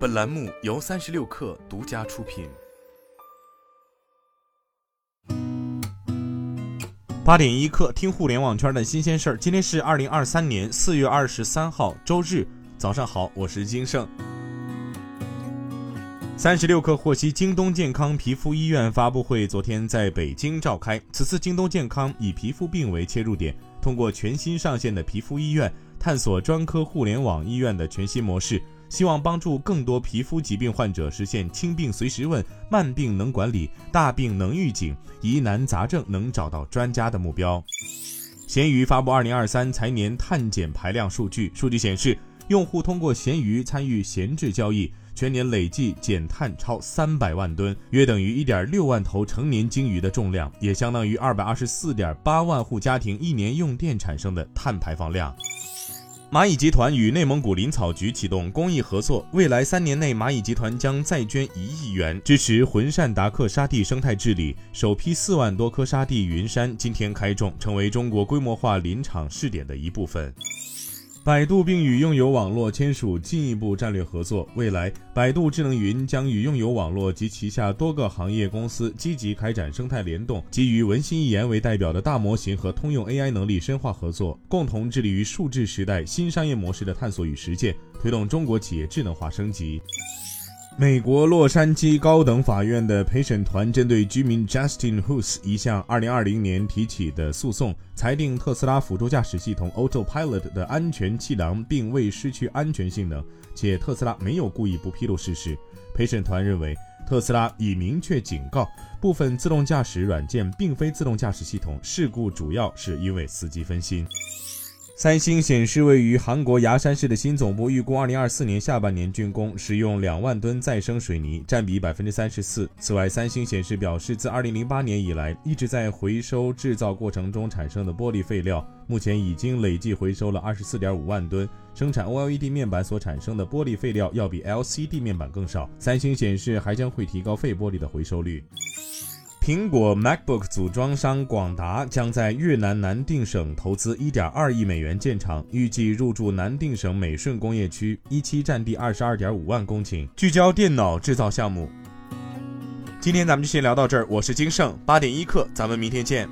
本栏目由三十六氪独家出品。八点一刻，听互联网圈的新鲜事儿。今天是二零二三年四月二十三号，周日，早上好，我是金盛。三十六氪获悉，京东健康皮肤医院发布会昨天在北京召开。此次京东健康以皮肤病为切入点，通过全新上线的皮肤医院，探索专科互联网医院的全新模式，希望帮助更多皮肤疾病患者实现轻病随时问、慢病能管理、大病能预警、疑难杂症能找到专家的目标。闲鱼发布二零二三财年碳减排量数据，数据显示，用户通过闲鱼参与闲置交易。全年累计减碳超三百万吨，约等于一点六万头成年鲸鱼的重量，也相当于二百二十四点八万户家庭一年用电产生的碳排放量。蚂蚁集团与内蒙古林草局启动公益合作，未来三年内，蚂蚁集团将再捐一亿元支持浑善达克沙地生态治理。首批四万多棵沙地云杉今天开种，成为中国规模化林场试点的一部分。百度并与用友网络签署进一步战略合作，未来百度智能云将与用友网络及旗下多个行业公司积极开展生态联动，基于文心一言为代表的大模型和通用 AI 能力深化合作，共同致力于数字时代新商业模式的探索与实践，推动中国企业智能化升级。美国洛杉矶高等法院的陪审团针对居民 Justin Hus 一项2020年提起的诉讼，裁定特斯拉辅助驾驶系统 Autopilot 的安全气囊并未失去安全性能，且特斯拉没有故意不披露事实。陪审团认为，特斯拉已明确警告，部分自动驾驶软件并非自动驾驶系统事故，主要是因为司机分心。三星显示，位于韩国牙山市的新总部预估二零二四年下半年竣工，使用两万吨再生水泥，占比百分之三十四。此外，三星显示表示，自二零零八年以来，一直在回收制造过程中产生的玻璃废料，目前已经累计回收了二十四点五万吨。生产 OLED 面板所产生的玻璃废料要比 LCD 面板更少。三星显示还将会提高废玻璃的回收率。苹果 MacBook 组装商广达将在越南南定省投资1.2亿美元建厂，预计入驻南定省美顺工业区，一期占地22.5万公顷，聚焦电脑制造项目。今天咱们就先聊到这儿，我是金盛，八点一刻，咱们明天见。